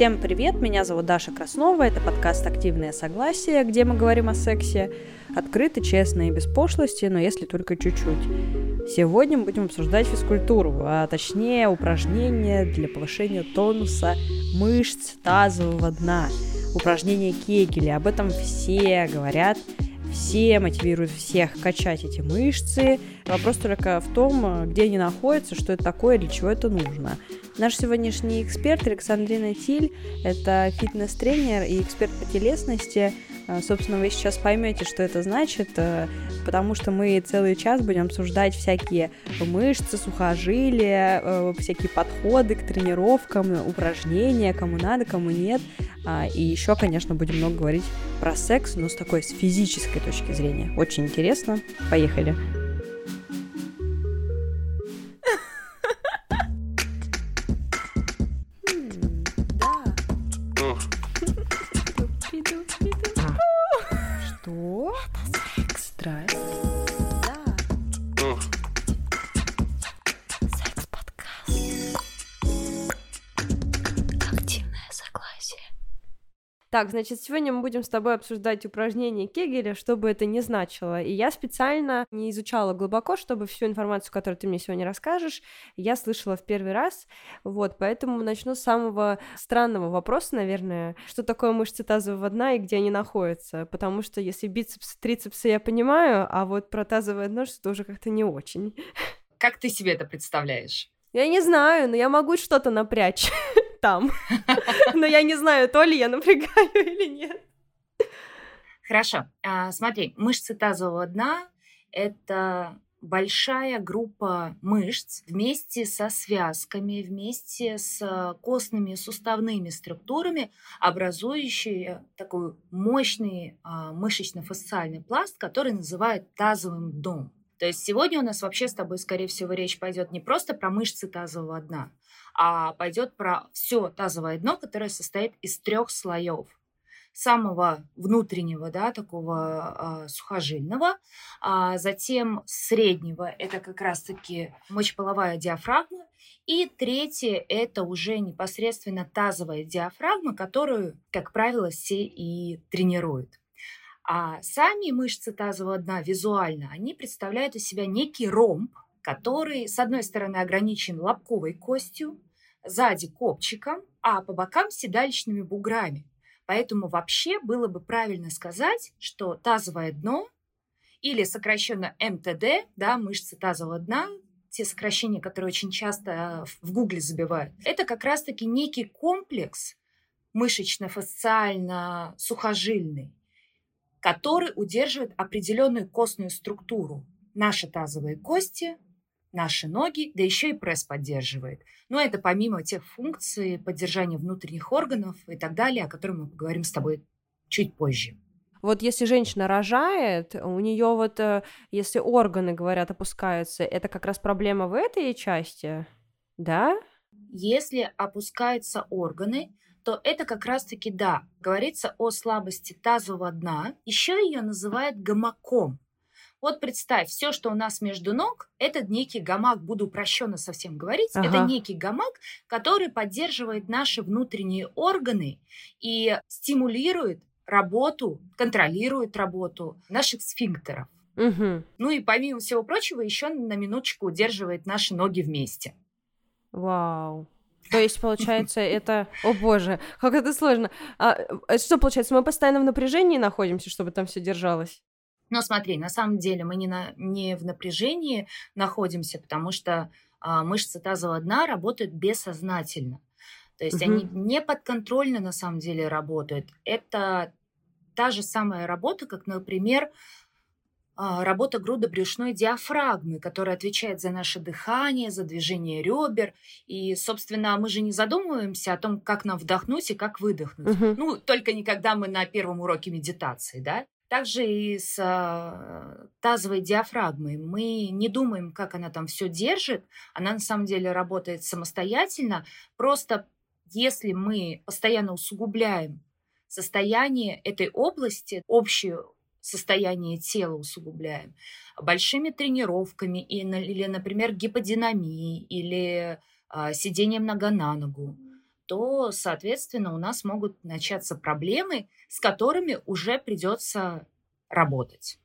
Всем привет, меня зовут Даша Краснова, это подкаст «Активное согласие», где мы говорим о сексе открыто, честно и без пошлости, но если только чуть-чуть. Сегодня мы будем обсуждать физкультуру, а точнее упражнения для повышения тонуса мышц тазового дна, упражнения Кегеля, об этом все говорят, все мотивируют всех качать эти мышцы. Вопрос только в том, где они находятся, что это такое, для чего это нужно. Наш сегодняшний эксперт Александрина Тиль – это фитнес-тренер и эксперт по телесности. А, собственно, вы сейчас поймете, что это значит, э, потому что мы целый час будем обсуждать всякие мышцы, сухожилия, э, всякие подходы к тренировкам, упражнения, кому надо, кому нет. А, и еще, конечно, будем много говорить про секс, но с такой, с физической точки зрения. Очень интересно. Поехали. Так, значит, сегодня мы будем с тобой обсуждать упражнения Кегеля, что бы это ни значило. И я специально не изучала глубоко, чтобы всю информацию, которую ты мне сегодня расскажешь, я слышала в первый раз. Вот, поэтому начну с самого странного вопроса, наверное, что такое мышцы тазового дна и где они находятся. Потому что если бицепсы, трицепсы я понимаю, а вот про тазовое дно что-то уже как-то не очень. Как ты себе это представляешь? Я не знаю, но я могу что-то напрячь там. Но я не знаю, то ли я напрягаю или нет. Хорошо. А, смотри, мышцы тазового дна – это большая группа мышц вместе со связками, вместе с костными суставными структурами, образующие такой мощный а, мышечно-фасциальный пласт, который называют тазовым дном. То есть сегодня у нас вообще с тобой, скорее всего, речь пойдет не просто про мышцы тазового дна, а пойдет про все тазовое дно, которое состоит из трех слоев самого внутреннего, да, такого э, сухожильного, а затем среднего, это как раз-таки мочеполовая диафрагма, и третье – это уже непосредственно тазовая диафрагма, которую, как правило, все и тренируют. А сами мышцы тазового дна визуально, они представляют из себя некий ромб, который, с одной стороны, ограничен лобковой костью, сзади копчиком, а по бокам седалищными буграми. Поэтому вообще было бы правильно сказать, что тазовое дно или сокращенно МТД, да, мышцы тазового дна, те сокращения, которые очень часто в гугле забивают, это как раз-таки некий комплекс мышечно-фасциально-сухожильный, который удерживает определенную костную структуру. Наши тазовые кости, наши ноги, да еще и пресс поддерживает. Но это помимо тех функций поддержания внутренних органов и так далее, о которых мы поговорим с тобой чуть позже. Вот если женщина рожает, у нее вот, э, если органы, говорят, опускаются, это как раз проблема в этой части, да? Если опускаются органы, то это как раз-таки, да, говорится о слабости тазового дна. Еще ее называют гамаком. Вот представь, все, что у нас между ног, это некий гамак, буду упрощенно совсем говорить, ага. это некий гамак, который поддерживает наши внутренние органы и стимулирует работу, контролирует работу наших сфинктеров. Угу. Ну и помимо всего прочего, еще на минуточку удерживает наши ноги вместе. Вау. То есть, получается, это... О боже, как это сложно. А, э, что получается, мы постоянно в напряжении находимся, чтобы там все держалось? Но смотри, на самом деле мы не, на, не в напряжении находимся, потому что а, мышцы тазового дна работают бессознательно. То есть угу. они не подконтрольно на самом деле работают. Это та же самая работа, как, например, а, работа грудобрюшной диафрагмы, которая отвечает за наше дыхание, за движение ребер. И, собственно, мы же не задумываемся о том, как нам вдохнуть и как выдохнуть. Угу. Ну, только не когда мы на первом уроке медитации, да? Также и с э, тазовой диафрагмой. Мы не думаем, как она там все держит. Она на самом деле работает самостоятельно. Просто если мы постоянно усугубляем состояние этой области, общую состояние тела усугубляем большими тренировками или, например, гиподинамией или а, сидением нога на ногу, то, соответственно, у нас могут начаться проблемы, с которыми уже придется работать.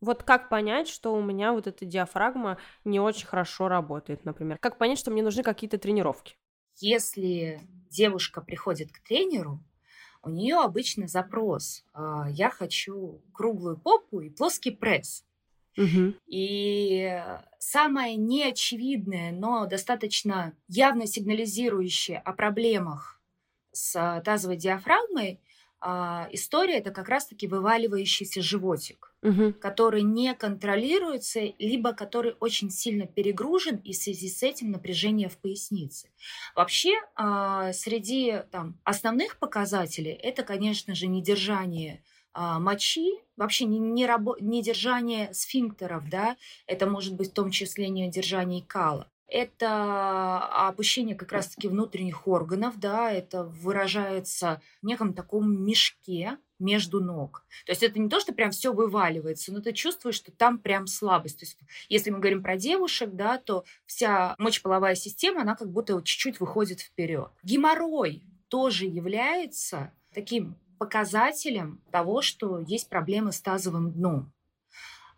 Вот как понять, что у меня вот эта диафрагма не очень хорошо работает, например? Как понять, что мне нужны какие-то тренировки? Если девушка приходит к тренеру, у нее обычно запрос а, «я хочу круглую попу и плоский пресс». Угу. И самое неочевидное, но достаточно явно сигнализирующее о проблемах с тазовой диафрагмой а, история это как раз-таки вываливающийся животик, угу. который не контролируется, либо который очень сильно перегружен, и в связи с этим напряжение в пояснице. Вообще, а, среди там, основных показателей это, конечно же, недержание а, мочи, вообще не, не, рабо- недержание сфинктеров, да, это может быть в том числе недержание кала это опущение как раз-таки внутренних органов, да, это выражается в неком таком мешке между ног. То есть это не то, что прям все вываливается, но ты чувствуешь, что там прям слабость. То есть если мы говорим про девушек, да, то вся мочеполовая система, она как будто чуть-чуть выходит вперед. Геморрой тоже является таким показателем того, что есть проблемы с тазовым дном.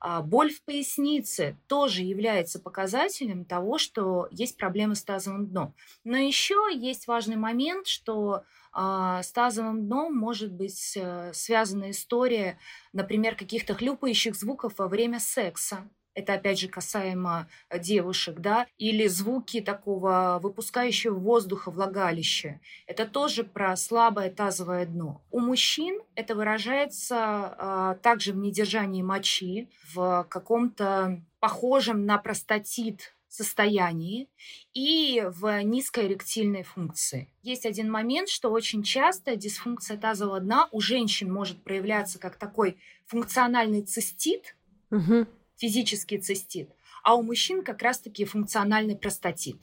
А, боль в пояснице тоже является показателем того, что есть проблемы с тазовым дном. Но еще есть важный момент, что а, с тазовым дном может быть э, связана история, например, каких-то хлюпающих звуков во время секса это опять же касаемо э, девушек, да, или звуки такого выпускающего воздуха влагалища. Это тоже про слабое тазовое дно. У мужчин это выражается а, также в недержании мочи, в каком-то похожем на простатит состоянии и в низкой эректильной функции. Есть один момент, что очень часто дисфункция тазового дна у женщин может проявляться как такой функциональный цистит, угу физический цистит, а у мужчин как раз-таки функциональный простатит.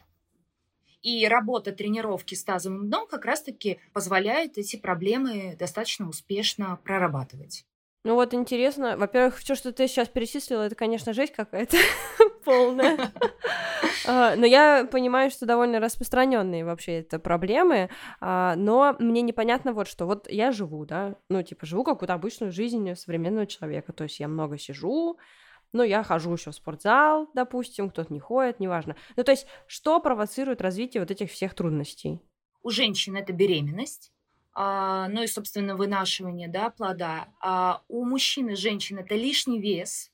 И работа тренировки с тазовым дном как раз-таки позволяет эти проблемы достаточно успешно прорабатывать. Ну вот интересно, во-первых, все, что ты сейчас перечислила, это, конечно, жесть какая-то полная. А, но я понимаю, что довольно распространенные вообще это проблемы, а, но мне непонятно вот что. Вот я живу, да, ну типа живу какую-то обычную жизнь современного человека, то есть я много сижу, ну, я хожу еще в спортзал, допустим, кто-то не ходит, неважно. Ну, то есть, что провоцирует развитие вот этих всех трудностей? У женщин это беременность, а, ну и, собственно, вынашивание да, плода. А у мужчин и женщин это лишний вес,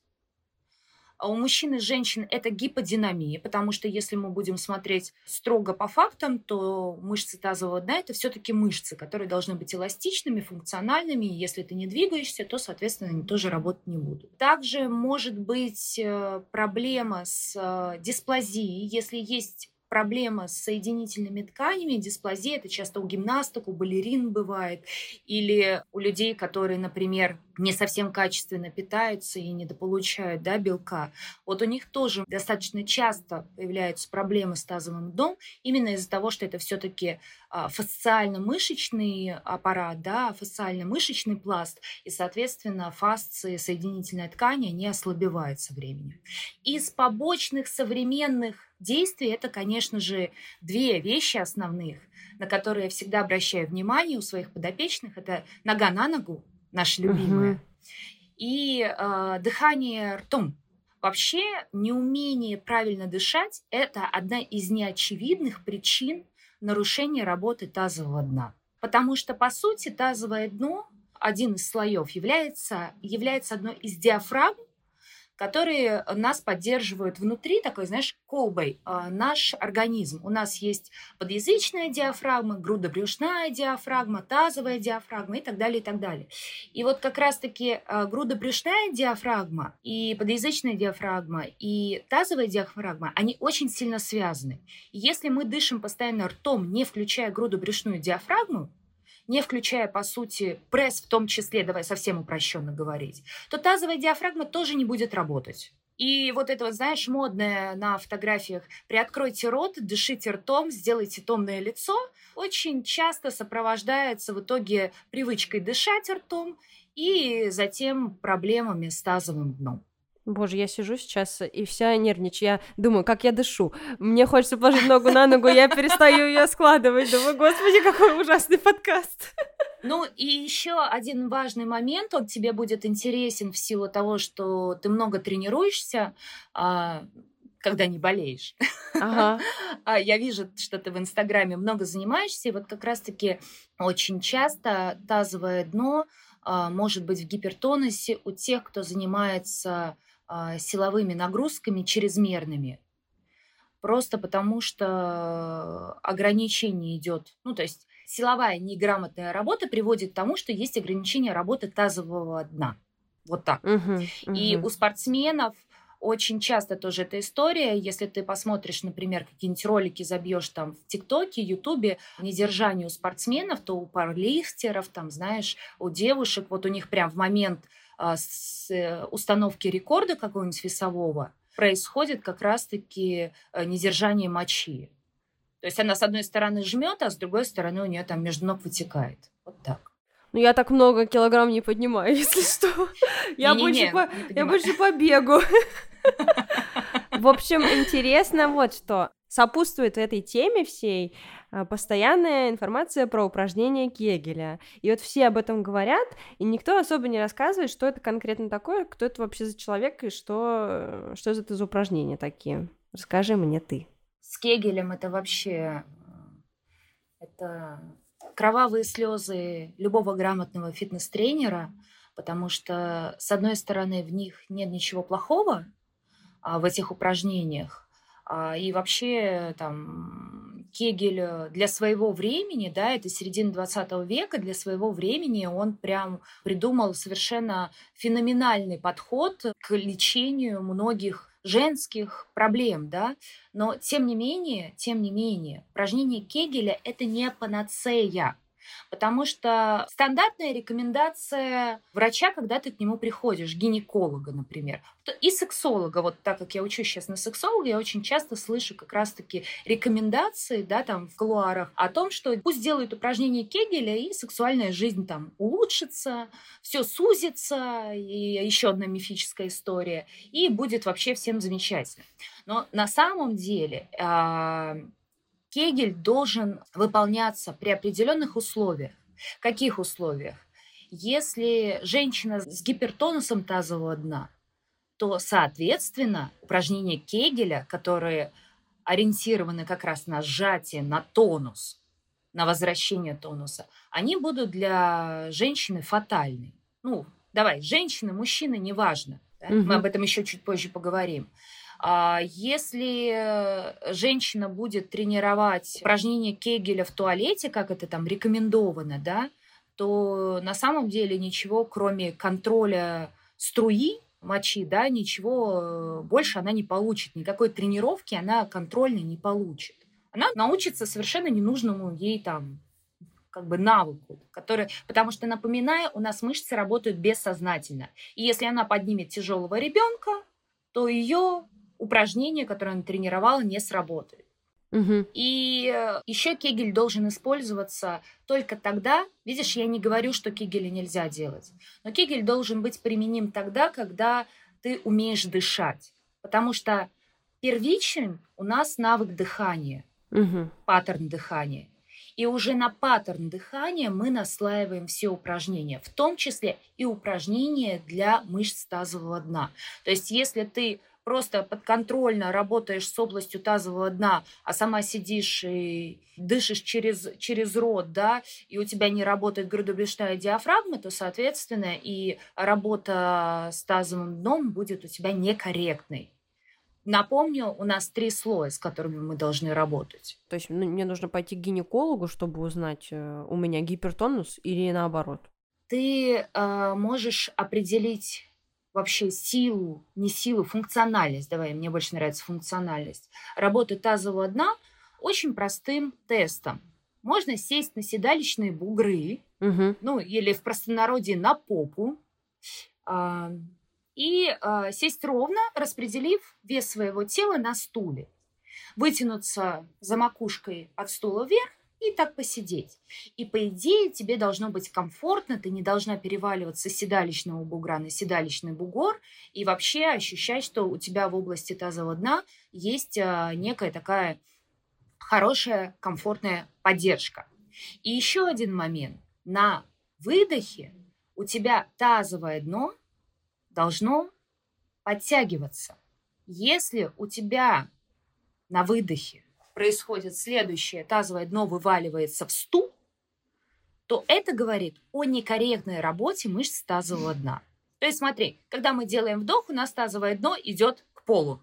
у мужчин и женщин это гиподинамия, потому что если мы будем смотреть строго по фактам, то мышцы тазового дна это все-таки мышцы, которые должны быть эластичными, функциональными. И если ты не двигаешься, то, соответственно, они тоже работать не будут. Также может быть э, проблема с э, дисплазией, если есть проблема с соединительными тканями, дисплазия, это часто у гимнасток, у балерин бывает, или у людей, которые, например, не совсем качественно питаются и недополучают да, белка, вот у них тоже достаточно часто появляются проблемы с тазовым дном именно из-за того, что это все-таки а, фасциально-мышечный аппарат, да, фасциально-мышечный пласт, и, соответственно, фасции, соединительная ткань, они ослабевают со временем. Из побочных современных действий это, конечно же, две вещи основных, на которые я всегда обращаю внимание у своих подопечных. Это нога на ногу, наша любимая, угу. и э, дыхание ртом. Вообще неумение правильно дышать – это одна из неочевидных причин нарушения работы тазового дна. Потому что, по сути, тазовое дно, один из слоев, является, является одной из диафрагм, которые нас поддерживают внутри, такой, знаешь, колбой, э, наш организм. У нас есть подъязычная диафрагма, грудобрюшная диафрагма, тазовая диафрагма и так далее, и так далее. И вот как раз-таки э, грудобрюшная диафрагма и подъязычная диафрагма и тазовая диафрагма, они очень сильно связаны. Если мы дышим постоянно ртом, не включая грудобрюшную диафрагму, не включая, по сути, пресс в том числе, давай совсем упрощенно говорить, то тазовая диафрагма тоже не будет работать. И вот это вот, знаешь, модное на фотографиях «приоткройте рот, дышите ртом, сделайте томное лицо» очень часто сопровождается в итоге привычкой дышать ртом и затем проблемами с тазовым дном. Боже, я сижу сейчас и вся нервничаю. Я думаю, как я дышу. Мне хочется положить ногу на ногу, я перестаю ее складывать. Думаю, господи, какой ужасный подкаст. Ну и еще один важный момент, он тебе будет интересен в силу того, что ты много тренируешься, а, когда не болеешь. Ага. А я вижу, что ты в Инстаграме много занимаешься, и вот как раз-таки очень часто тазовое дно а, может быть в гипертонусе у тех, кто занимается силовыми нагрузками чрезмерными. Просто потому что ограничение идет. Ну, то есть силовая неграмотная работа приводит к тому, что есть ограничение работы тазового дна. Вот так. Угу, угу. И у спортсменов очень часто тоже эта история, если ты посмотришь, например, какие-нибудь ролики забьешь там в ТикТоке, Ютубе, недержание у спортсменов, то у парлифтеров, там, знаешь, у девушек, вот у них прям в момент а, с э, установки рекорда какого-нибудь весового происходит как раз-таки э, недержание мочи. То есть она с одной стороны жмет, а с другой стороны у нее там между ног вытекает. Вот так. Ну, я так много килограмм не поднимаю, если что. Я, больше, по... я больше по бегу. В общем, интересно вот что. Сопутствует этой теме всей а, постоянная информация про упражнения Кегеля. И вот все об этом говорят, и никто особо не рассказывает, что это конкретно такое, кто это вообще за человек и что, что это за упражнения такие. Расскажи мне ты. С Кегелем это вообще... Это кровавые слезы любого грамотного фитнес-тренера, потому что, с одной стороны, в них нет ничего плохого, а, в этих упражнениях, и вообще там Кегель для своего времени, да, это середина 20 века, для своего времени он прям придумал совершенно феноменальный подход к лечению многих женских проблем, да, но тем не менее, тем не менее, упражнение Кегеля – это не панацея, Потому что стандартная рекомендация врача, когда ты к нему приходишь, гинеколога, например, и сексолога, вот так как я учусь сейчас на сексолога, я очень часто слышу как раз-таки рекомендации, да, там в кулуарах о том, что пусть делают упражнения Кегеля, и сексуальная жизнь там улучшится, все сузится, и еще одна мифическая история, и будет вообще всем замечательно. Но на самом деле а, Кегель должен выполняться при определенных условиях. Каких условиях? Если женщина с гипертонусом тазового дна, то, соответственно, упражнения Кегеля, которые ориентированы как раз на сжатие, на тонус, на возвращение тонуса, они будут для женщины фатальны. Ну, давай, женщины, мужчины, неважно. Да? Угу. Мы об этом еще чуть позже поговорим. А если э, женщина будет тренировать упражнения Кегеля в туалете, как это там рекомендовано, да, то на самом деле ничего, кроме контроля струи мочи, да, ничего э, больше она не получит. Никакой тренировки она контрольной не получит. Она научится совершенно ненужному ей там как бы навыку, который, потому что, напоминаю, у нас мышцы работают бессознательно. И если она поднимет тяжелого ребенка, то ее упражнение, которое он тренировал, не сработает. Угу. И э, еще кегель должен использоваться только тогда, видишь, я не говорю, что кегеля нельзя делать, но кегель должен быть применим тогда, когда ты умеешь дышать, потому что первичен у нас навык дыхания, угу. паттерн дыхания. И уже на паттерн дыхания мы наслаиваем все упражнения, в том числе и упражнения для мышц тазового дна. То есть если ты просто подконтрольно работаешь с областью тазового дна, а сама сидишь и дышишь через, через рот, да, и у тебя не работает грудобрюшная диафрагма, то, соответственно, и работа с тазовым дном будет у тебя некорректной. Напомню, у нас три слоя, с которыми мы должны работать. То есть ну, мне нужно пойти к гинекологу, чтобы узнать, э, у меня гипертонус или наоборот? Ты э, можешь определить вообще силу, не силу, функциональность, давай, мне больше нравится функциональность, работы тазового дна очень простым тестом. Можно сесть на седалищные бугры, угу. ну, или в простонародье на попу, э, и э, сесть ровно, распределив вес своего тела на стуле. Вытянуться за макушкой от стула вверх и так посидеть. И по идее тебе должно быть комфортно, ты не должна переваливаться с седалищного бугра на седалищный бугор и вообще ощущать, что у тебя в области тазового дна есть а, некая такая хорошая, комфортная поддержка. И еще один момент. На выдохе у тебя тазовое дно должно подтягиваться. Если у тебя на выдохе происходит следующее, тазовое дно вываливается в стул, то это говорит о некорректной работе мышц тазового дна. То есть смотри, когда мы делаем вдох, у нас тазовое дно идет к полу,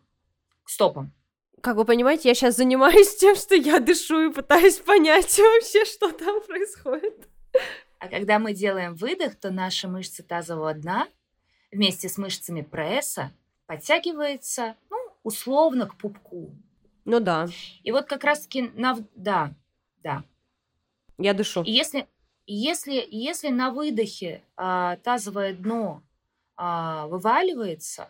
к стопам. Как вы понимаете, я сейчас занимаюсь тем, что я дышу и пытаюсь понять вообще, что там происходит. А когда мы делаем выдох, то наши мышцы тазового дна вместе с мышцами пресса подтягивается, ну, условно, к пупку. Ну да. И вот как раз-таки на... Да, да. Я дышу. И если, если, если на выдохе а, тазовое дно а, вываливается,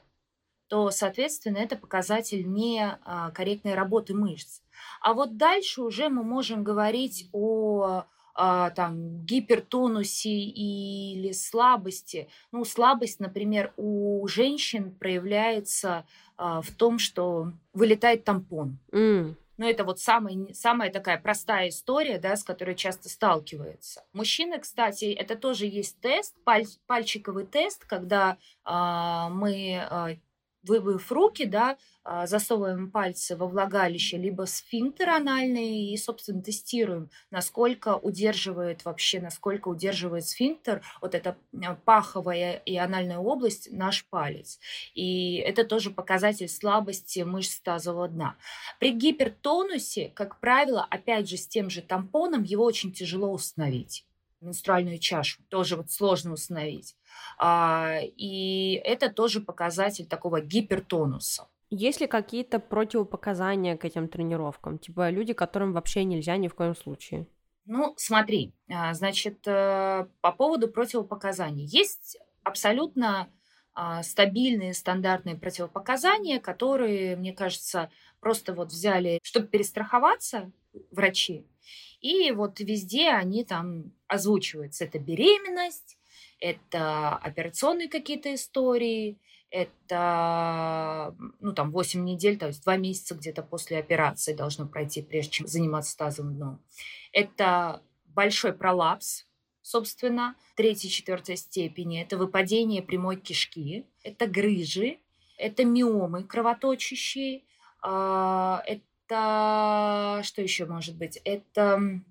то, соответственно, это показатель некорректной а, работы мышц. А вот дальше уже мы можем говорить о а, там, гипертонусе или слабости. Ну, слабость, например, у женщин проявляется в том, что вылетает тампон. Mm. Ну, это вот самая, самая такая простая история, да, с которой часто сталкиваются. Мужчины, кстати, это тоже есть тест, паль, пальчиковый тест, когда а, мы а, вымыв руки, да, а, засовываем пальцы во влагалище, либо сфинктер анальный и, собственно, тестируем, насколько удерживает вообще, насколько удерживает сфинктер, вот эта а, паховая и анальная область, наш палец. И это тоже показатель слабости мышц тазового дна. При гипертонусе, как правило, опять же, с тем же тампоном, его очень тяжело установить менструальную чашу. Тоже вот сложно установить. А, и это тоже показатель такого гипертонуса. Есть ли какие-то противопоказания к этим тренировкам? Типа люди, которым вообще нельзя ни в коем случае? Ну, смотри, а, значит, э, по поводу противопоказаний. Есть абсолютно а, стабильные стандартные противопоказания, которые, мне кажется, просто вот взяли, чтобы перестраховаться, врачи, и вот везде они там озвучиваются. Это беременность, это операционные какие-то истории, это, ну, там, 8 недель, то есть 2 месяца где-то после операции должно пройти, прежде чем заниматься тазовым дном. Это большой пролапс, собственно, третьей, четвертой степени. Это выпадение прямой кишки, это грыжи, это миомы кровоточащие, а, это это что еще может быть? Это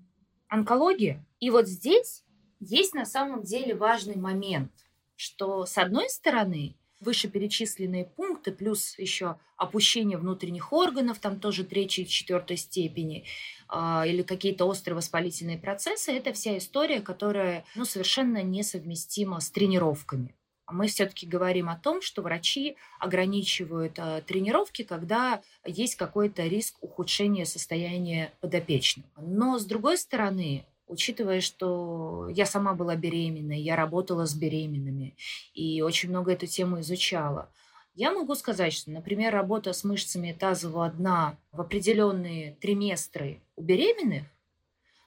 онкология. И вот здесь есть на самом деле важный момент, что с одной стороны вышеперечисленные пункты, плюс еще опущение внутренних органов, там тоже третьей и четвертой степени, э, или какие-то острые воспалительные процессы, это вся история, которая ну, совершенно несовместима с тренировками мы все-таки говорим о том, что врачи ограничивают э, тренировки, когда есть какой-то риск ухудшения состояния подопечного. Но с другой стороны, учитывая, что я сама была беременной, я работала с беременными и очень много эту тему изучала, я могу сказать, что, например, работа с мышцами тазового дна в определенные триместры у беременных,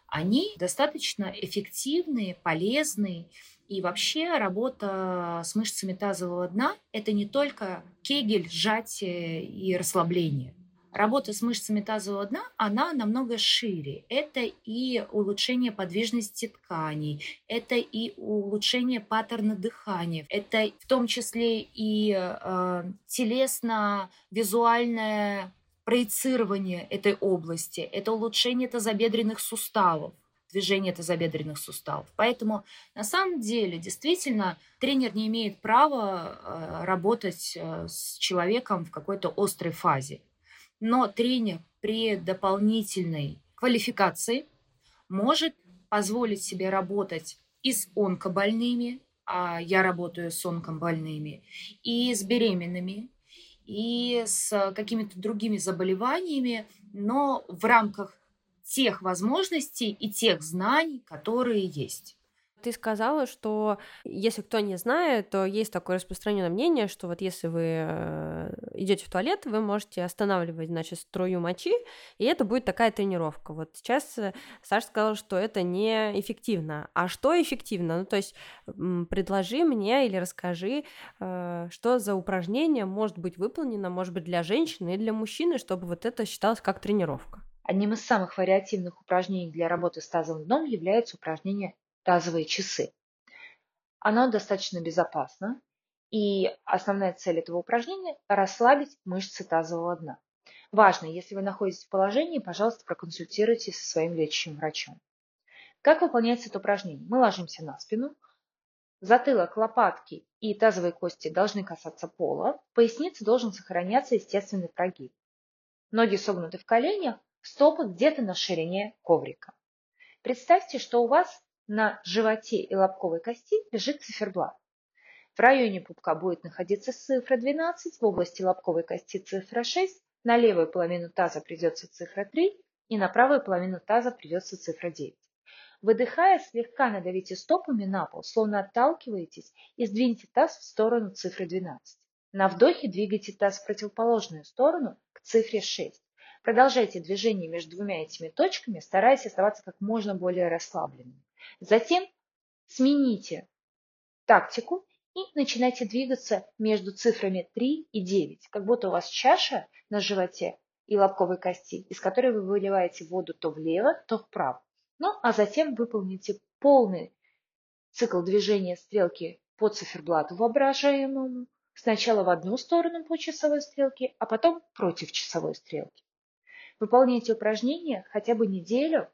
они достаточно эффективные, полезные, и вообще работа с мышцами тазового дна – это не только кегель, сжатие и расслабление. Работа с мышцами тазового дна, она намного шире. Это и улучшение подвижности тканей, это и улучшение паттерна дыхания, это в том числе и э, телесно-визуальное проецирование этой области, это улучшение тазобедренных суставов движение тазобедренных суставов. Поэтому на самом деле действительно тренер не имеет права э, работать э, с человеком в какой-то острой фазе. Но тренер при дополнительной квалификации может позволить себе работать и с онкобольными, а я работаю с онкобольными, и с беременными, и с какими-то другими заболеваниями, но в рамках тех возможностей и тех знаний, которые есть. Ты сказала, что если кто не знает, то есть такое распространенное мнение, что вот если вы э, идете в туалет, вы можете останавливать, значит, струю мочи, и это будет такая тренировка. Вот сейчас э, Саша сказала, что это не эффективно. А что эффективно? Ну, то есть предложи мне или расскажи, э, что за упражнение может быть выполнено, может быть, для женщины и для мужчины, чтобы вот это считалось как тренировка. Одним из самых вариативных упражнений для работы с тазовым дном является упражнение тазовые часы. Оно достаточно безопасно, и основная цель этого упражнения – расслабить мышцы тазового дна. Важно, если вы находитесь в положении, пожалуйста, проконсультируйтесь со своим лечащим врачом. Как выполняется это упражнение? Мы ложимся на спину, затылок, лопатки и тазовые кости должны касаться пола, в пояснице должен сохраняться естественный прогиб. Ноги согнуты в коленях, стопы где-то на ширине коврика. Представьте, что у вас на животе и лобковой кости лежит циферблат. В районе пупка будет находиться цифра 12, в области лобковой кости цифра 6, на левую половину таза придется цифра 3 и на правую половину таза придется цифра 9. Выдыхая, слегка надавите стопами на пол, словно отталкиваетесь, и сдвиньте таз в сторону цифры 12. На вдохе двигайте таз в противоположную сторону к цифре 6. Продолжайте движение между двумя этими точками, стараясь оставаться как можно более расслабленным. Затем смените тактику и начинайте двигаться между цифрами 3 и 9, как будто у вас чаша на животе и лобковой кости, из которой вы выливаете воду то влево, то вправо. Ну, а затем выполните полный цикл движения стрелки по циферблату воображаемому, сначала в одну сторону по часовой стрелке, а потом против часовой стрелки. Выполняйте упражнения хотя бы неделю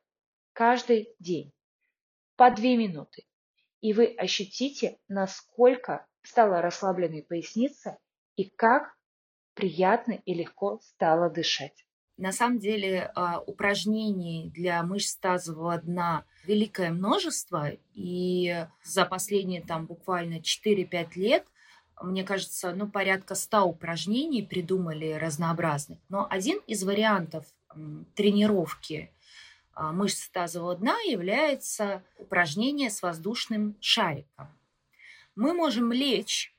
каждый день. По 2 минуты, и вы ощутите, насколько стала расслабленной поясница и как приятно и легко стало дышать. На самом деле а, упражнений для мышц тазового дна великое множество, и за последние там буквально 4-5 лет мне кажется, ну, порядка 100 упражнений придумали разнообразных. Но один из вариантов тренировки а, мышц тазового дна является упражнение с воздушным шариком. Мы можем лечь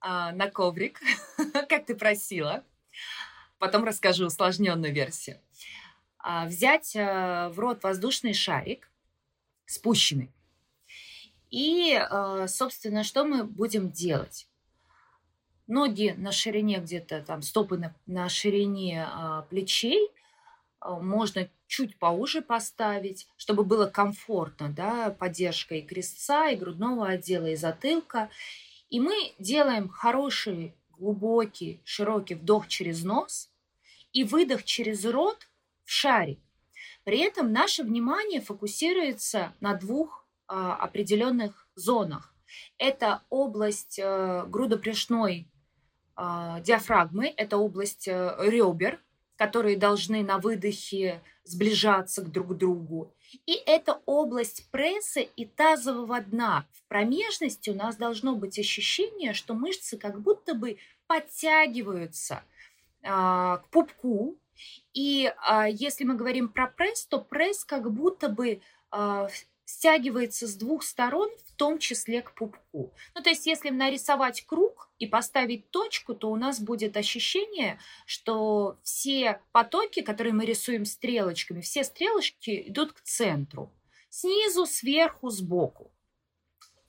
а, на коврик, как ты просила. Потом расскажу усложненную версию. А, взять в рот воздушный шарик, спущенный. И, собственно, что мы будем делать? Ноги на ширине где-то, там, стопы на, на ширине а, плечей – а, можно чуть поуже поставить, чтобы было комфортно, да, поддержка и крестца, и грудного отдела, и затылка. И мы делаем хороший, глубокий, широкий вдох через нос и выдох через рот в шарик. При этом наше внимание фокусируется на двух а, определенных зонах. Это область а, грудопряжной диафрагмы, это область а, ребер, которые должны на выдохе сближаться к друг другу. И это область пресса и тазового дна. В промежности у нас должно быть ощущение, что мышцы как будто бы подтягиваются а, к пупку. И а, если мы говорим про пресс, то пресс как будто бы а, стягивается с двух сторон, в том числе к пупку. Ну, то есть, если нарисовать круг, и поставить точку, то у нас будет ощущение, что все потоки, которые мы рисуем стрелочками, все стрелочки идут к центру. Снизу, сверху, сбоку.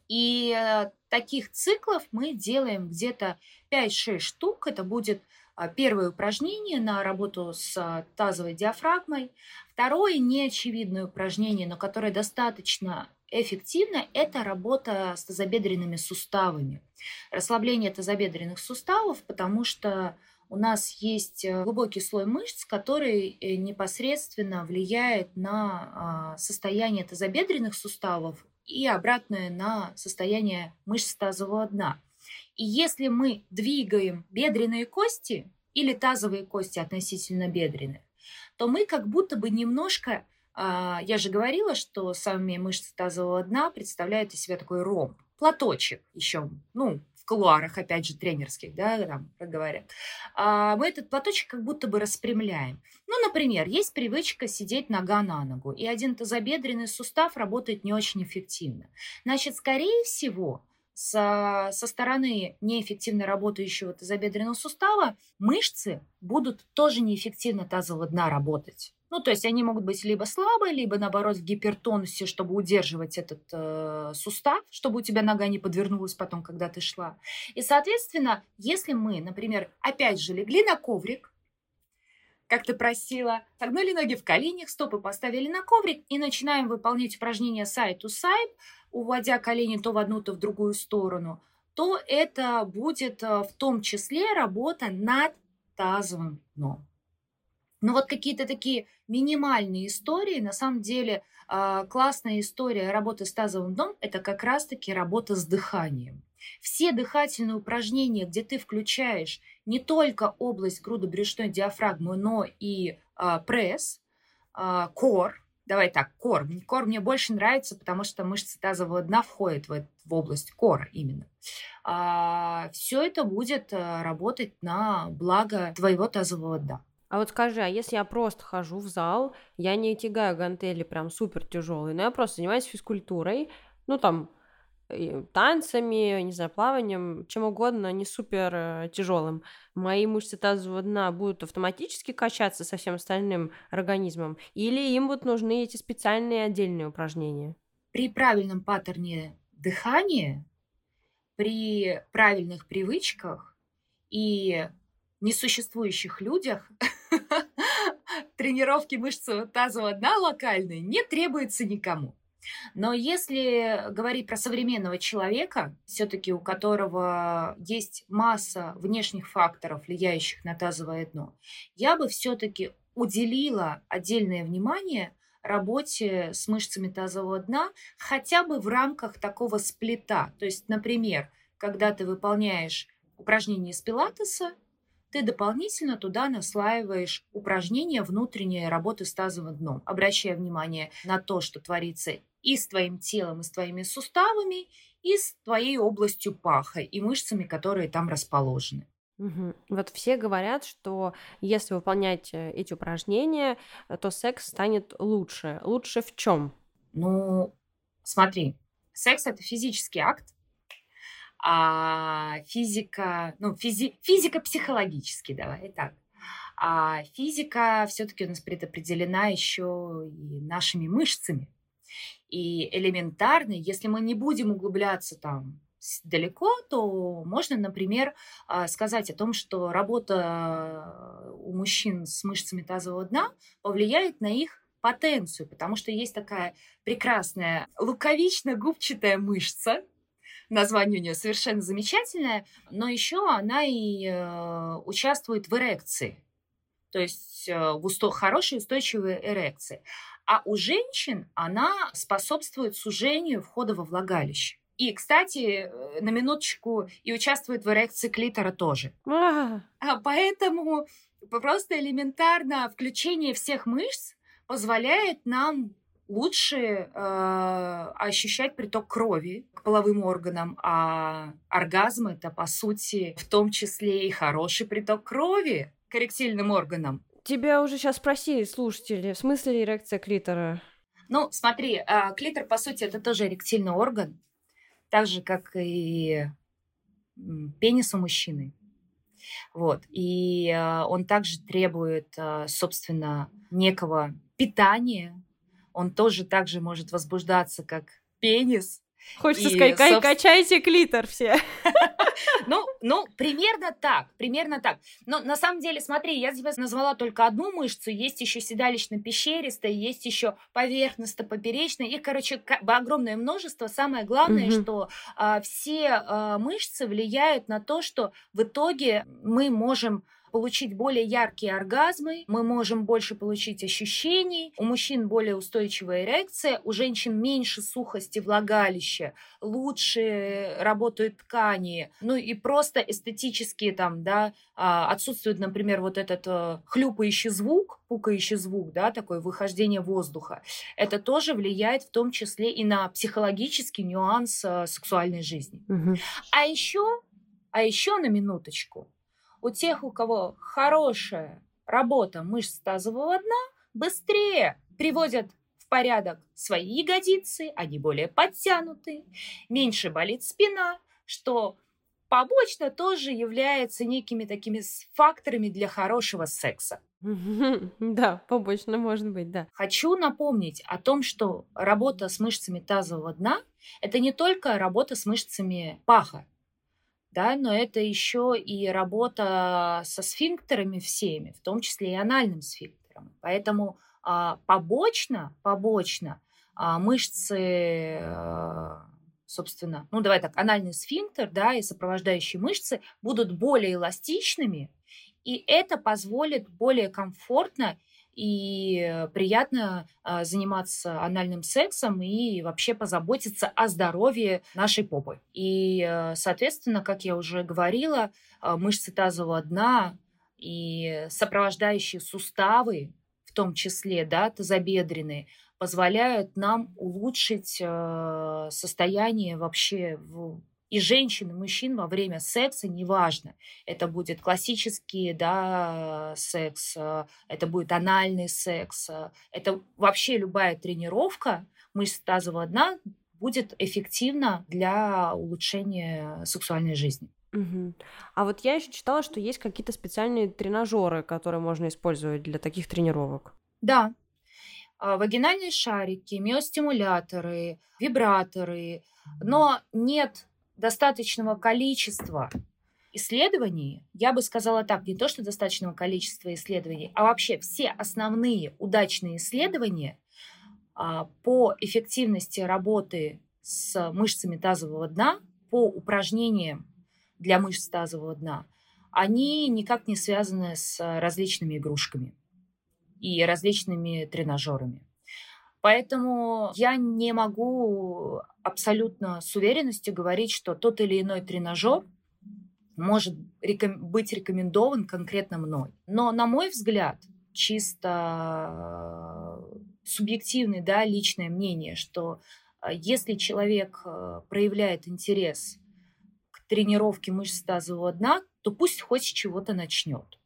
И э, таких циклов мы делаем где-то 5-6 штук. Это будет первое упражнение на работу с а, тазовой диафрагмой. Второе неочевидное упражнение, но которое достаточно эффективно, это работа с тазобедренными суставами. Расслабление тазобедренных суставов, потому что у нас есть э, глубокий слой мышц, который э, непосредственно влияет на а, состояние тазобедренных суставов и обратное на состояние мышц тазового дна. И если мы двигаем бедренные кости или тазовые кости относительно бедренных, то мы как будто бы немножко а, я же говорила, что сами мышцы тазового дна представляют из себя такой ромб, платочек еще, ну, в кулуарах, опять же, тренерских, да, там говорят, а, мы этот платочек как будто бы распрямляем. Ну, например, есть привычка сидеть нога на ногу, и один тазобедренный сустав работает не очень эффективно. Значит, скорее всего, со, со стороны неэффективно работающего тазобедренного сустава мышцы будут тоже неэффективно тазового дна работать. Ну, то есть они могут быть либо слабые, либо наоборот в гипертонусе, чтобы удерживать этот э, сустав, чтобы у тебя нога не подвернулась потом, когда ты шла. И, соответственно, если мы, например, опять же легли на коврик, как ты просила, согнули ноги в коленях, стопы поставили на коврик и начинаем выполнять упражнения side to side, уводя колени то в одну, то в другую сторону, то это будет э, в том числе работа над тазовым дном. Но вот какие-то такие минимальные истории, на самом деле а, классная история работы с тазовым дном – это как раз-таки работа с дыханием. Все дыхательные упражнения, где ты включаешь не только область грудобрюшной диафрагмы, но и а, пресс, а, кор, Давай так, кор. Кор мне больше нравится, потому что мышцы тазового дна входят в, в область кора именно. А, все это будет а, работать на благо твоего тазового дна. А вот скажи, а если я просто хожу в зал, я не тягаю гантели прям супер тяжелые, но я просто занимаюсь физкультурой, ну там танцами, не знаю, плаванием, чем угодно, не супер э, тяжелым. Мои мышцы тазового дна будут автоматически качаться со всем остальным организмом, или им будут нужны эти специальные отдельные упражнения? При правильном паттерне дыхания, при правильных привычках и несуществующих людях тренировки мышц тазового дна локальной не требуется никому. Но если говорить про современного человека, все-таки у которого есть масса внешних факторов, влияющих на тазовое дно, я бы все-таки уделила отдельное внимание работе с мышцами тазового дна хотя бы в рамках такого сплита. То есть, например, когда ты выполняешь упражнение из пилатеса, ты дополнительно туда наслаиваешь упражнения внутренней работы с тазовым дном, обращая внимание на то, что творится и с твоим телом, и с твоими суставами, и с твоей областью паха, и мышцами, которые там расположены. Угу. Вот все говорят, что если выполнять э, эти упражнения, э, то секс станет лучше. Лучше в чем? Ну, смотри, секс это физический акт, а физика, ну, физи, физика психологически, давай так. А физика все-таки у нас предопределена еще и нашими мышцами. И элементарно, если мы не будем углубляться там далеко, то можно, например, а, сказать о том, что работа у мужчин с мышцами тазового дна повлияет на их потенцию, потому что есть такая прекрасная луковично-губчатая мышца, название у нее совершенно замечательное, но еще она и э, участвует в эрекции, то есть э, в усто- хорошей устойчивой эрекции. А у женщин она способствует сужению входа во влагалище. И, кстати, э, на минуточку и участвует в эрекции клитора тоже. А, поэтому просто элементарно включение всех мышц позволяет нам лучше э, ощущать приток крови к половым органам, а оргазм это по сути в том числе и хороший приток крови к эректильным органам. Тебя уже сейчас спросили слушатели, в смысле эрекция клитора? Ну, смотри, а, клитор, по сути, это тоже эректильный орган, так же, как и пенис у мужчины. Вот. И а, он также требует, а, собственно, некого питания. Он тоже также может возбуждаться, как пенис. Хочется и, сказать, собственно... качайте клитор все. Ну, ну, примерно так, примерно так. Но на самом деле, смотри, я тебе назвала только одну мышцу, есть еще седалищно-пещеристая, есть еще поверхностно-поперечная, их, короче, огромное множество. Самое главное, угу. что а, все а, мышцы влияют на то, что в итоге мы можем получить более яркие оргазмы, мы можем больше получить ощущений, у мужчин более устойчивая эрекция, у женщин меньше сухости влагалища, лучше работают ткани, ну и просто эстетические там, да, а, отсутствует, например, вот этот э, хлюпающий звук, пукающий звук, да, такое выхождение воздуха. Это тоже влияет в том числе и на психологический нюанс э, сексуальной жизни. Угу. А еще А еще на минуточку, у тех, у кого хорошая работа мышц тазового дна, быстрее приводят в порядок свои ягодицы, они более подтянуты, меньше болит спина, что побочно тоже является некими такими факторами для хорошего секса. Да, побочно может быть, да. Хочу напомнить о том, что работа с мышцами тазового дна – это не только работа с мышцами паха, да, но это еще и работа со сфинктерами всеми, в том числе и анальным сфинктером. Поэтому а, побочно, побочно а, мышцы а, собственно, ну давай так, анальный сфинктер, да, и сопровождающие мышцы будут более эластичными, и это позволит более комфортно и приятно а, заниматься анальным сексом и вообще позаботиться о здоровье нашей попы. И, э, соответственно, как я уже говорила, а, мышцы тазового дна и сопровождающие суставы, в том числе, да, тазобедренные, позволяют нам улучшить э, состояние вообще и женщин, и мужчин во время секса, неважно. Это будет классический да, секс, э, это будет анальный секс, э, это вообще любая тренировка мышц тазового дна будет эффективна для улучшения сексуальной жизни. Угу. А вот я еще читала, что есть какие-то специальные тренажеры, которые можно использовать для таких тренировок. Да, а, вагинальные шарики, миостимуляторы, вибраторы, но нет достаточного количества исследований, я бы сказала так, не то, что достаточного количества исследований, а вообще все основные удачные исследования а, по эффективности работы с мышцами тазового дна, по упражнениям для мышц тазового дна, они никак не связаны с различными игрушками и различными тренажерами. Поэтому я не могу абсолютно с уверенностью говорить, что тот или иной тренажер может реком- быть рекомендован конкретно мной. Но, на мой взгляд, чисто субъективное, да, личное мнение, что э, если человек э, проявляет интерес к тренировке мышц тазового дна, то пусть хоть с чего-то начнет.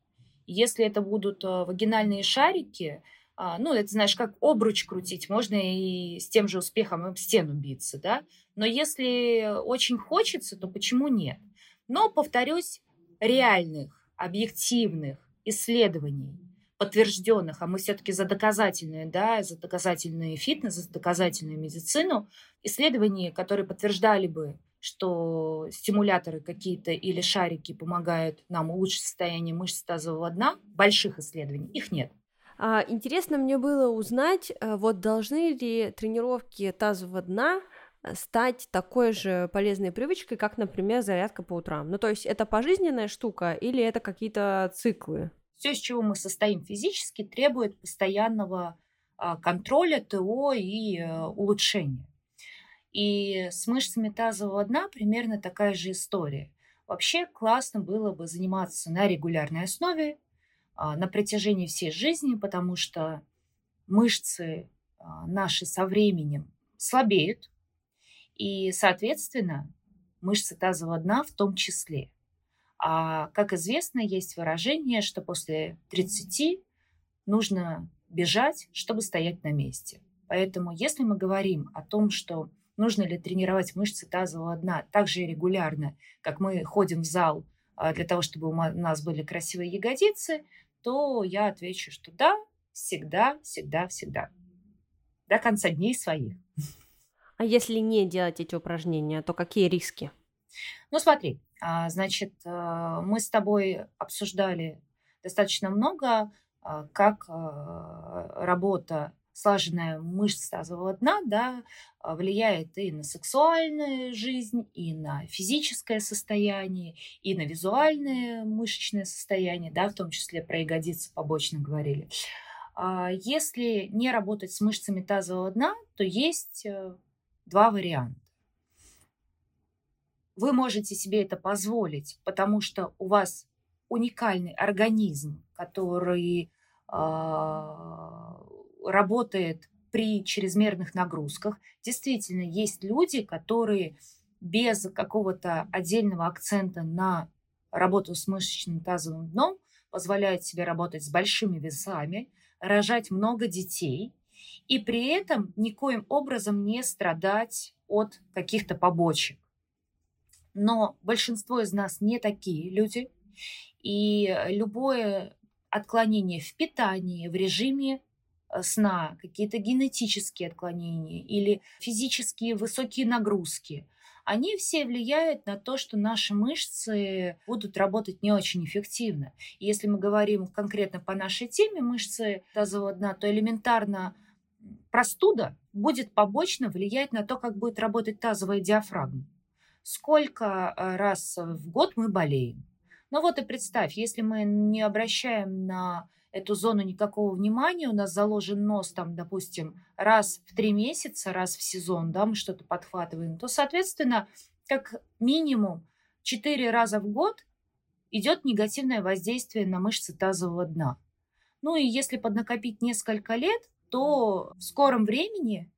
Если это будут э, вагинальные шарики, ну, это, знаешь, как обруч крутить, можно и с тем же успехом об стену биться, да, но если очень хочется, то почему нет? Но, повторюсь, реальных, объективных исследований, подтвержденных, а мы все-таки за доказательные, да, за доказательный фитнес, за доказательную медицину, исследований, которые подтверждали бы что стимуляторы какие-то или шарики помогают нам улучшить состояние мышц тазового дна, больших исследований, их нет. А, интересно мне было узнать, э, вот должны ли тренировки тазового дна э, стать такой же полезной привычкой, как, например, зарядка по утрам. Ну, то есть это пожизненная штука или это какие-то циклы? Все, из чего мы состоим физически, требует постоянного а, контроля, ТО и э, улучшения. И с мышцами тазового дна примерно такая же история. Вообще классно было бы заниматься на регулярной основе, на протяжении всей жизни, потому что мышцы а, наши со временем слабеют, и, соответственно, мышцы тазового дна в том числе. А, как известно, есть выражение, что после 30 нужно бежать, чтобы стоять на месте. Поэтому, если мы говорим о том, что нужно ли тренировать мышцы тазового дна так же регулярно, как мы ходим в зал а, для того, чтобы у нас были красивые ягодицы, то я отвечу, что да, всегда, всегда, всегда. До конца дней своих. А если не делать эти упражнения, то какие риски? Ну, смотри, а, значит, а, мы с тобой обсуждали достаточно много, как работа слаженная мышца тазового дна, да, а, влияет и на сексуальную жизнь, и на физическое состояние, и на визуальное мышечное состояние, да, в том числе про ягодицы побочно говорили. А если не работать с мышцами тазового дна, то есть э, два варианта. Вы можете себе это позволить, потому что у вас уникальный организм, который а, работает при чрезмерных нагрузках. Действительно, есть люди, которые без какого-то отдельного акцента на работу с мышечным тазовым дном позволяет себе работать с большими весами, рожать много детей и при этом никоим образом не страдать от каких-то побочек. Но большинство из нас не такие люди, и любое отклонение в питании, в режиме сна, какие-то генетические отклонения или физические высокие нагрузки, они все влияют на то, что наши мышцы будут работать не очень эффективно. И если мы говорим конкретно по нашей теме мышцы тазового дна, то элементарно простуда будет побочно влиять на то, как будет работать тазовая диафрагма. Сколько э, раз в год мы болеем. Ну вот и представь, если мы не обращаем на эту зону никакого внимания, у нас заложен нос там, допустим, раз в три месяца, раз в сезон, да, мы что-то подхватываем, то, соответственно, как минимум четыре раза в год идет негативное воздействие на мышцы тазового дна. Ну и если поднакопить несколько лет, то в скором времени,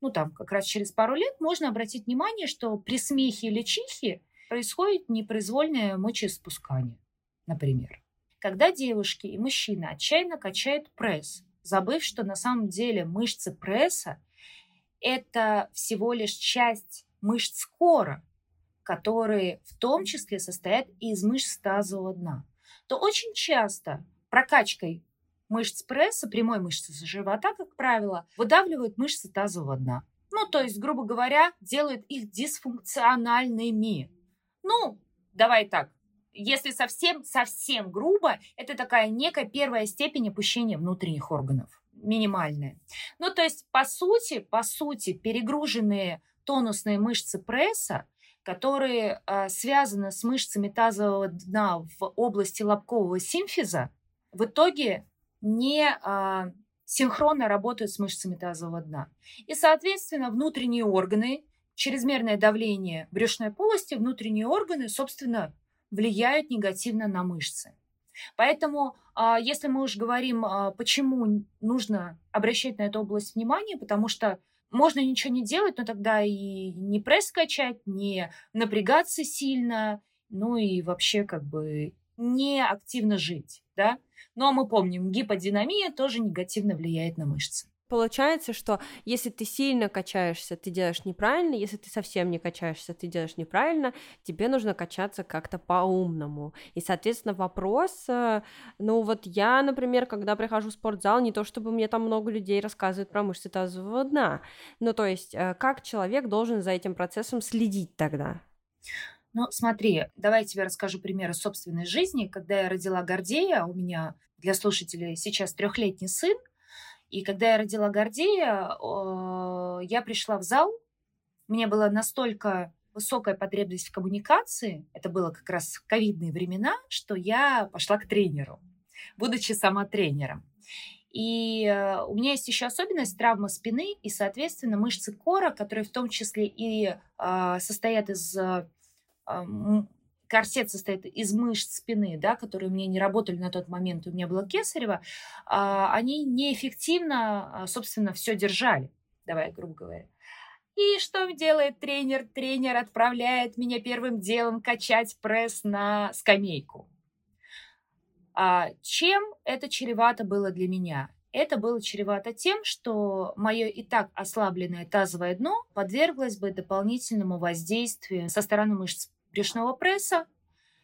ну там как раз через пару лет, можно обратить внимание, что при смехе или чихе происходит непроизвольное мочеиспускание, например. Когда девушки и мужчины отчаянно качают пресс, забыв, что на самом деле мышцы пресса – это всего лишь часть мышц кора, которые в том числе состоят из мышц тазового дна, то очень часто прокачкой мышц пресса, прямой мышцы живота, как правило, выдавливают мышцы тазового дна. Ну, то есть, грубо говоря, делают их дисфункциональными. Ну, давай так, если совсем-совсем грубо, это такая некая первая степень опущения внутренних органов, минимальная. Ну, то есть, по сути, по сути, перегруженные тонусные мышцы пресса, которые э, связаны с мышцами тазового дна в области лобкового симфиза, в итоге не э, синхронно работают с мышцами тазового дна. И, соответственно, внутренние органы, чрезмерное давление брюшной полости, внутренние органы, собственно, влияют негативно на мышцы. Поэтому, а, если мы уж говорим, а, почему нужно обращать на эту область внимание, потому что можно ничего не делать, но тогда и не пресс качать, не напрягаться сильно, ну и вообще как бы не активно жить, да. Но мы помним, гиподинамия тоже негативно влияет на мышцы. Получается, что если ты сильно качаешься, ты делаешь неправильно, если ты совсем не качаешься, ты делаешь неправильно, тебе нужно качаться как-то по-умному. И, соответственно, вопрос, э, ну вот я, например, когда прихожу в спортзал, не то чтобы мне там много людей рассказывают про мышцы тазового дна, ну то есть э, как человек должен за этим процессом следить тогда? Ну, смотри, давай я тебе расскажу примеры собственной жизни. Когда я родила Гордея, у меня для слушателей сейчас трехлетний сын, и когда я родила Гордея, я пришла в зал, мне была настолько высокая потребность в коммуникации, это было как раз ковидные времена, что я пошла к тренеру, будучи сама тренером. И э, у меня есть еще особенность травма спины и, соответственно, мышцы кора, которые в том числе и а, состоят из а, корсет состоит из мышц спины, да, которые у меня не работали на тот момент, у меня было кесарево, а, они неэффективно, а, собственно, все держали, давай, грубо говоря. И что делает тренер? Тренер отправляет меня первым делом качать пресс на скамейку. А чем это чревато было для меня? Это было чревато тем, что мое и так ослабленное тазовое дно подверглось бы дополнительному воздействию со стороны мышц брюшного пресса,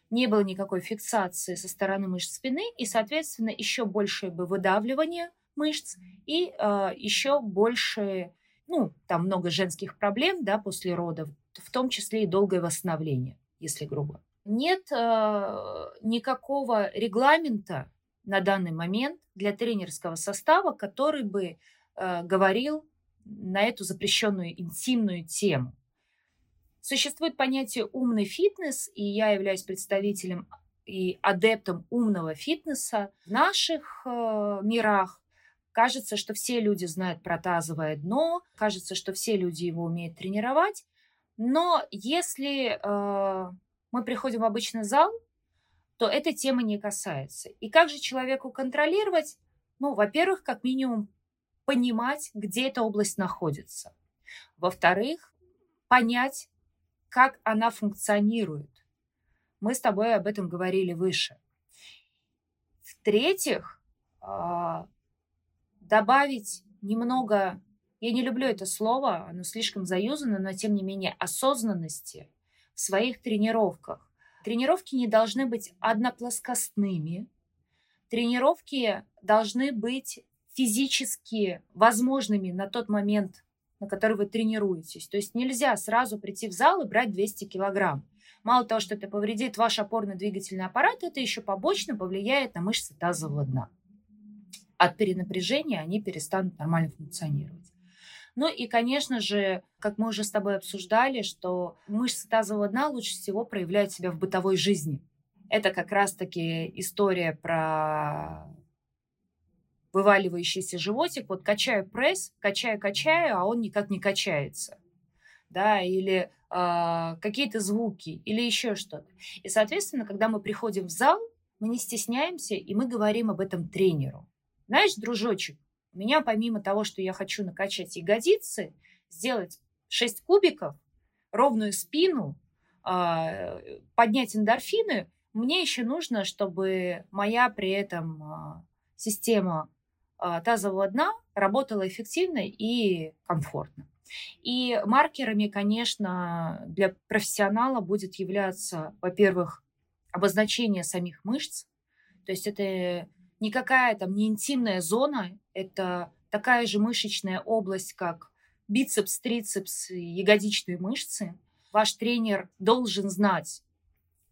не было никакой фиксации со стороны мышц спины и, соответственно, еще большее бы выдавливание мышц и э, еще больше, ну, там много женских проблем, да, после родов, в том числе и долгое восстановление, если грубо. Нет э, никакого регламента на данный момент для тренерского состава, который бы э, говорил на эту запрещенную интимную тему. Существует понятие умный фитнес, и я являюсь представителем и адептом умного фитнеса. В наших э, мирах кажется, что все люди знают про тазовое дно, кажется, что все люди его умеют тренировать. Но если э, мы приходим в обычный зал, то эта тема не касается. И как же человеку контролировать? Ну, во-первых, как минимум понимать, где эта область находится. Во-вторых, понять, как она функционирует. Мы с тобой об этом говорили выше. В-третьих, а, добавить немного, я не люблю это слово, оно слишком заюзано, но тем не менее осознанности в своих тренировках. Тренировки не должны быть одноплоскостными. Тренировки должны быть физически возможными на тот момент, на который вы тренируетесь. То есть нельзя сразу прийти в зал и брать 200 килограмм. Мало того, что это повредит ваш опорно-двигательный аппарат, это еще побочно повлияет на мышцы тазового дна. От перенапряжения они перестанут нормально функционировать. Ну и, конечно же, как мы уже с тобой обсуждали, что мышцы тазового дна лучше всего проявляют себя в бытовой жизни. Это как раз-таки история про вываливающийся животик. Вот качаю пресс, качаю, качаю, а он никак не качается. Да, или э, какие-то звуки, или еще что-то. И, соответственно, когда мы приходим в зал, мы не стесняемся, и мы говорим об этом тренеру. Знаешь, дружочек, у меня помимо того, что я хочу накачать ягодицы, сделать 6 кубиков, ровную спину, а, поднять эндорфины, мне еще нужно, чтобы моя при этом а, система тазового дна работала эффективно и комфортно. И маркерами, конечно, для профессионала будет являться, во-первых, обозначение самих мышц, то есть это никакая там не интимная зона, это такая же мышечная область, как бицепс, трицепс ягодичные мышцы. Ваш тренер должен знать,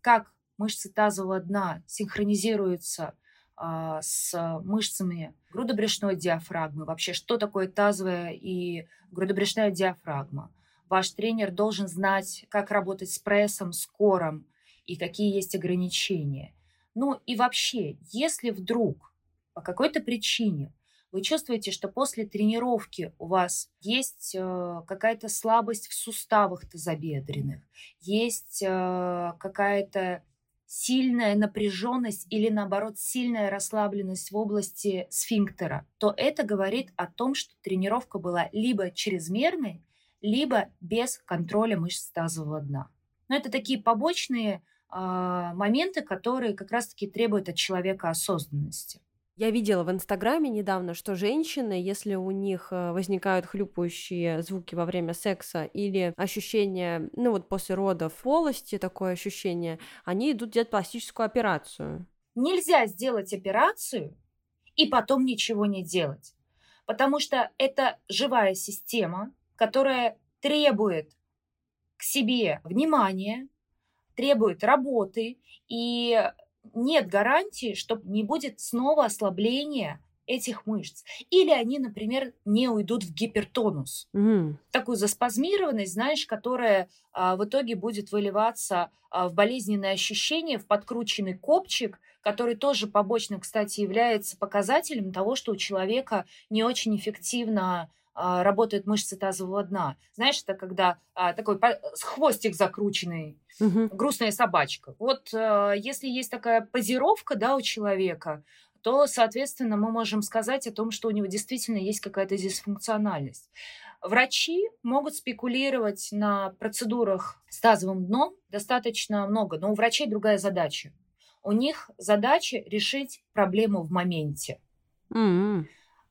как мышцы тазового дна синхронизируются а, с мышцами грудобрюшной диафрагмы, вообще что такое тазовая и грудобрюшная диафрагма. Ваш тренер должен знать, как работать с прессом, с кором и какие есть ограничения. Ну и вообще, если вдруг по какой-то причине вы чувствуете, что после тренировки у вас есть э, какая-то слабость в суставах тазобедренных, есть э, какая-то сильная напряженность или наоборот сильная расслабленность в области сфинктера, то это говорит о том, что тренировка была либо чрезмерной, либо без контроля мышц тазового дна. Но это такие побочные а, моменты, которые как раз-таки требуют от человека осознанности. Я видела в Инстаграме недавно, что женщины, если у них э, возникают хлюпающие звуки во время секса или ощущение, ну вот после родов полости, такое ощущение, они идут делать пластическую операцию. Нельзя сделать операцию и потом ничего не делать, потому что это живая система, которая требует к себе внимания, требует работы, и нет гарантии, что не будет снова ослабления этих мышц. Или они, например, не уйдут в гипертонус. Mm. Такую заспазмированность, знаешь, которая а, в итоге будет выливаться а, в болезненные ощущения, в подкрученный копчик, который тоже побочным, кстати, является показателем того, что у человека не очень эффективно работают мышцы тазового дна. Знаешь, это когда а, такой хвостик закрученный, угу. грустная собачка. Вот а, если есть такая позировка да, у человека, то, соответственно, мы можем сказать о том, что у него действительно есть какая-то дисфункциональность. Врачи могут спекулировать на процедурах с тазовым дном достаточно много, но у врачей другая задача. У них задача решить проблему в моменте. Mm-hmm.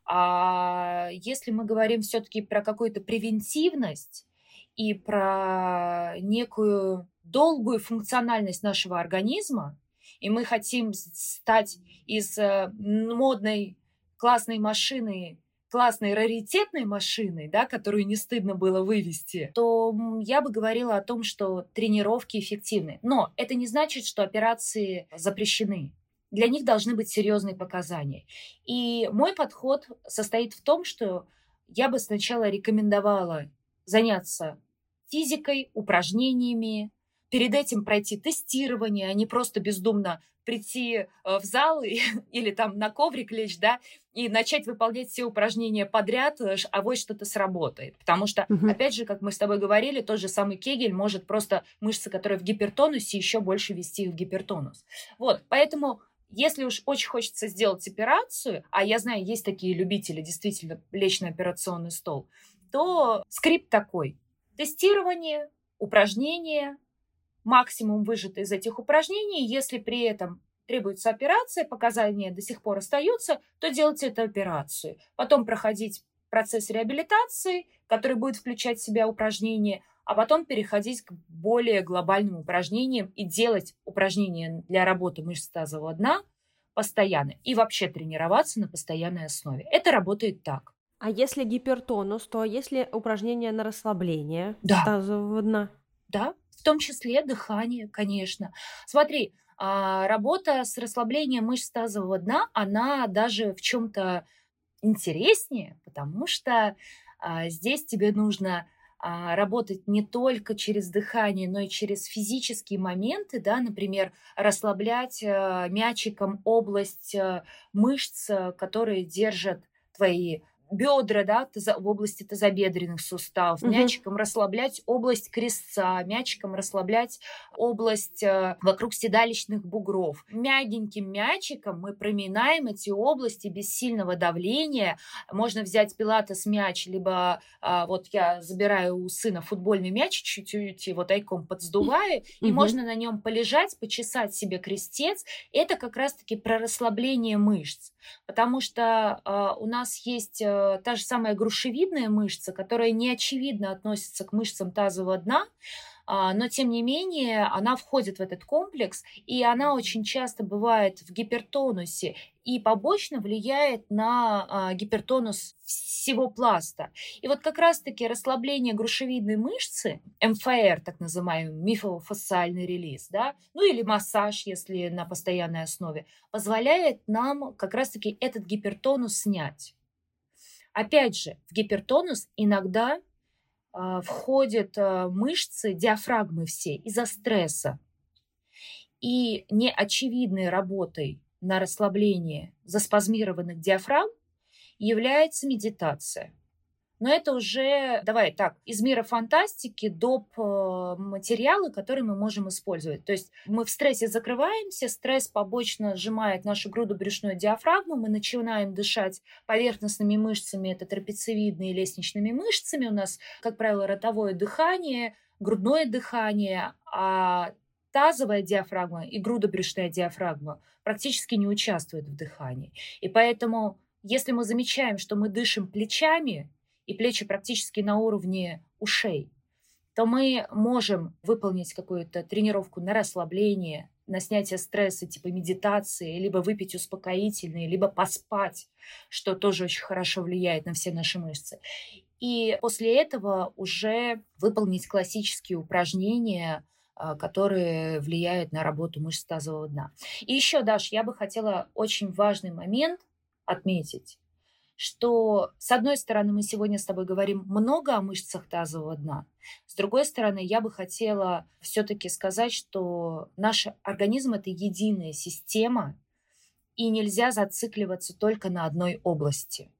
А если мы говорим все-таки про какую-то превентивность и про некую долгую функциональность нашего организма, и мы хотим стать из э, модной классной машины классной раритетной машиной, да, которую не стыдно было вывести, то я бы говорила о том, что тренировки эффективны. Но это не значит, что операции запрещены для них должны быть серьезные показания. И мой подход состоит в том, что я бы сначала рекомендовала заняться физикой, упражнениями, перед этим пройти тестирование, а не просто бездумно прийти э, в зал или там на коврик лечь, да, и начать выполнять все упражнения подряд, э, а вот что-то сработает. Потому что, угу. опять же, как мы с тобой говорили, тот же самый кегель может просто мышцы, которые в гипертонусе, еще больше вести в гипертонус. Вот, поэтому если уж очень хочется сделать операцию, а я знаю, есть такие любители действительно лечь на операционный стол, то скрипт такой. Тестирование, упражнения, максимум выжато из этих упражнений. Если при этом требуется операция, показания до сих пор остаются, то делайте эту операцию. Потом проходить процесс реабилитации, который будет включать в себя упражнения, а потом переходить к более глобальным упражнениям и делать упражнения для работы мышц тазового дна постоянно и вообще тренироваться на постоянной основе. Это работает так. А если гипертонус, то если упражнения на расслабление да. тазового дна? Да, в том числе дыхание, конечно. Смотри, а, работа с расслаблением мышц тазового дна, она даже в чем-то интереснее, потому что а, здесь тебе нужно работать не только через дыхание, но и через физические моменты, да, например, расслаблять а, мячиком область а, мышц, которые держат твои бедра, да, в области тазобедренных суставов, угу. мячиком расслаблять область крестца, мячиком расслаблять область э, вокруг седалищных бугров. Мягеньким мячиком мы проминаем эти области без сильного давления. Можно взять пилатес мяч, либо э, вот я забираю у сына футбольный мяч, чуть-чуть его тайком подсдуваю, угу. и можно на нем полежать, почесать себе крестец. Это как раз-таки про расслабление мышц, потому что э, у нас есть э, та же самая грушевидная мышца, которая не очевидно относится к мышцам тазового дна, а, но тем не менее она входит в этот комплекс, и она очень часто бывает в гипертонусе и побочно влияет на а, гипертонус всего пласта. И вот как раз-таки расслабление грушевидной мышцы, МФР, так называемый мифофасциальный релиз, да, ну или массаж, если на постоянной основе, позволяет нам как раз-таки этот гипертонус снять. Опять же, в гипертонус иногда э, входят э, мышцы диафрагмы все из-за стресса. И неочевидной работой на расслабление заспазмированных диафрагм является медитация – но это уже, давай так, из мира фантастики доп. Э, материалы, которые мы можем использовать. То есть мы в стрессе закрываемся, стресс побочно сжимает нашу грудо-брюшную диафрагму, мы начинаем дышать поверхностными мышцами, это трапециевидные лестничными мышцами. У нас, как правило, ротовое дыхание, грудное дыхание, а тазовая диафрагма и грудобрюшная диафрагма практически не участвуют в дыхании. И поэтому, если мы замечаем, что мы дышим плечами, и плечи практически на уровне ушей, то мы можем выполнить какую-то тренировку на расслабление, на снятие стресса типа медитации, либо выпить успокоительные, либо поспать, что тоже очень хорошо влияет на все наши мышцы. И после этого уже выполнить классические упражнения, а, которые влияют на работу мышц тазового дна. И еще, Даш, я бы хотела очень важный момент отметить что, с одной стороны, мы сегодня с тобой говорим много о мышцах тазового дна, с другой стороны, я бы хотела все-таки сказать, что наш организм это единая система, и нельзя зацикливаться только на одной области.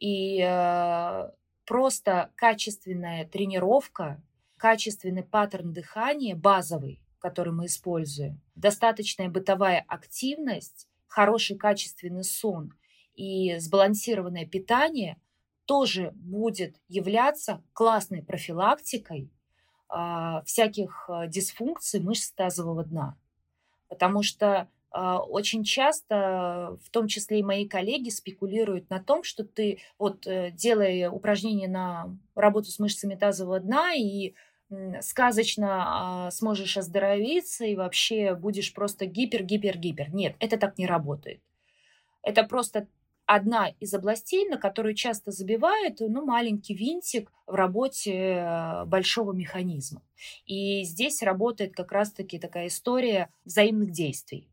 И э, просто качественная тренировка, качественный паттерн дыхания, базовый, который мы используем, достаточная бытовая активность, хороший качественный сон – и сбалансированное питание тоже будет являться классной профилактикой а, всяких а, дисфункций мышц тазового дна. Потому что а, очень часто, в том числе и мои коллеги, спекулируют на том, что ты, вот э, делая упражнения на работу с мышцами тазового дна и сказочно сможешь оздоровиться и вообще будешь просто гипер-гипер-гипер. Нет, это так не работает. Это просто одна из областей, на которую часто забивают ну, маленький винтик в работе э, большого механизма. И здесь работает как раз-таки такая история взаимных действий.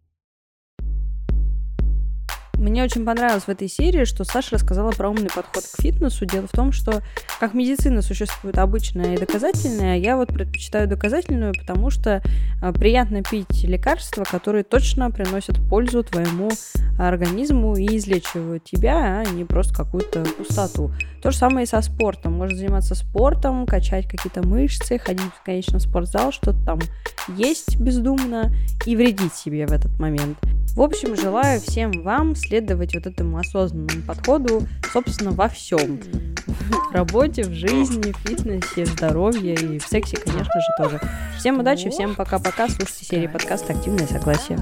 Мне очень понравилось в этой серии, что Саша рассказала про умный подход к фитнесу. Дело в том, что как медицина существует обычная и доказательная, я вот предпочитаю доказательную, потому что а, приятно пить лекарства, которые точно приносят пользу твоему организму и излечивают тебя, а не просто какую-то пустоту. То же самое и со спортом. Можно заниматься спортом, качать какие-то мышцы, ходить, конечно, в спортзал, что-то там есть бездумно и вредить себе в этот момент. В общем, желаю всем вам следовать вот этому осознанному подходу, собственно, во всем. В работе, в жизни, в фитнесе, в здоровье и в сексе, конечно же, тоже. Всем удачи, всем пока-пока. Слушайте серии подкаста «Активное согласие».